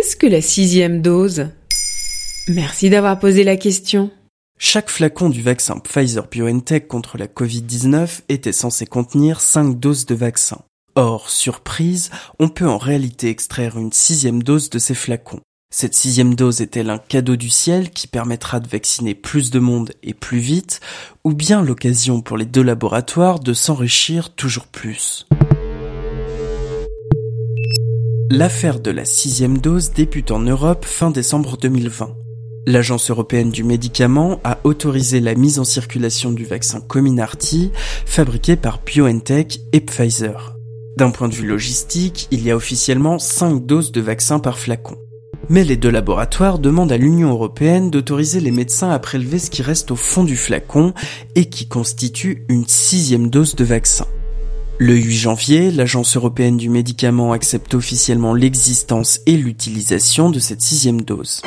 Qu'est-ce que la sixième dose? Merci d'avoir posé la question. Chaque flacon du vaccin Pfizer-BioNTech contre la Covid-19 était censé contenir 5 doses de vaccin. Or, surprise, on peut en réalité extraire une sixième dose de ces flacons. Cette sixième dose est-elle un cadeau du ciel qui permettra de vacciner plus de monde et plus vite, ou bien l'occasion pour les deux laboratoires de s'enrichir toujours plus? L'affaire de la sixième dose débute en Europe fin décembre 2020. L'Agence européenne du médicament a autorisé la mise en circulation du vaccin Comirnaty, fabriqué par BioNTech et Pfizer. D'un point de vue logistique, il y a officiellement 5 doses de vaccin par flacon. Mais les deux laboratoires demandent à l'Union européenne d'autoriser les médecins à prélever ce qui reste au fond du flacon et qui constitue une sixième dose de vaccin. Le 8 janvier, l'Agence européenne du médicament accepte officiellement l'existence et l'utilisation de cette sixième dose.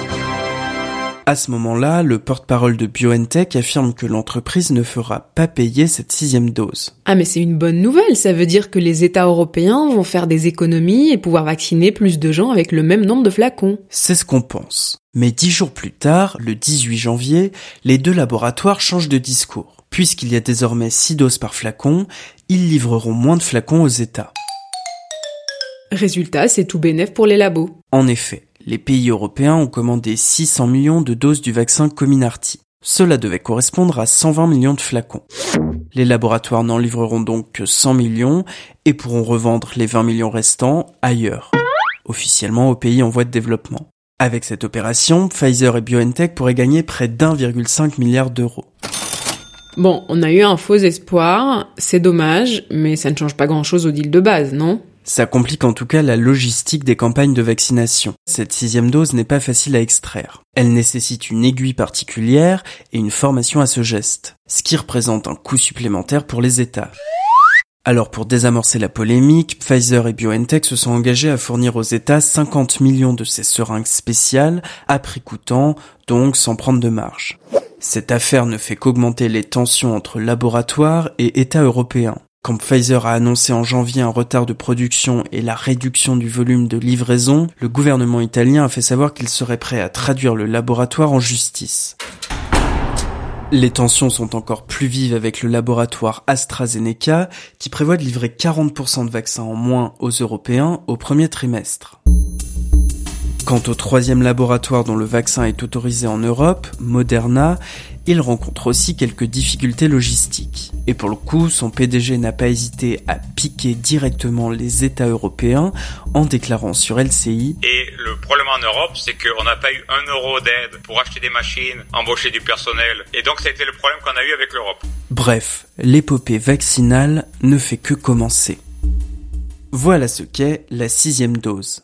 À ce moment-là, le porte-parole de BioNTech affirme que l'entreprise ne fera pas payer cette sixième dose. Ah mais c'est une bonne nouvelle, ça veut dire que les États européens vont faire des économies et pouvoir vacciner plus de gens avec le même nombre de flacons. C'est ce qu'on pense. Mais dix jours plus tard, le 18 janvier, les deux laboratoires changent de discours. Puisqu'il y a désormais six doses par flacon, ils livreront moins de flacons aux États. Résultat, c'est tout bénef pour les labos. En effet, les pays européens ont commandé 600 millions de doses du vaccin Comirnaty. Cela devait correspondre à 120 millions de flacons. Les laboratoires n'en livreront donc que 100 millions et pourront revendre les 20 millions restants ailleurs, officiellement aux pays en voie de développement. Avec cette opération, Pfizer et BioNTech pourraient gagner près d'1,5 milliard d'euros. Bon, on a eu un faux espoir, c'est dommage, mais ça ne change pas grand-chose au deal de base, non? Ça complique en tout cas la logistique des campagnes de vaccination. Cette sixième dose n'est pas facile à extraire. Elle nécessite une aiguille particulière et une formation à ce geste, ce qui représente un coût supplémentaire pour les États. Alors pour désamorcer la polémique, Pfizer et BioNTech se sont engagés à fournir aux États 50 millions de ces seringues spéciales, à prix coûtant, donc sans prendre de marge. Cette affaire ne fait qu'augmenter les tensions entre laboratoires et États européens. Quand Pfizer a annoncé en janvier un retard de production et la réduction du volume de livraison, le gouvernement italien a fait savoir qu'il serait prêt à traduire le laboratoire en justice. Les tensions sont encore plus vives avec le laboratoire AstraZeneca qui prévoit de livrer 40% de vaccins en moins aux Européens au premier trimestre. Quant au troisième laboratoire dont le vaccin est autorisé en Europe, Moderna, il rencontre aussi quelques difficultés logistiques. Et pour le coup, son PDG n'a pas hésité à piquer directement les États européens en déclarant sur LCI Et le problème en Europe, c'est qu'on n'a pas eu un euro d'aide pour acheter des machines, embaucher du personnel. Et donc ça a été le problème qu'on a eu avec l'Europe. Bref, l'épopée vaccinale ne fait que commencer. Voilà ce qu'est la sixième dose.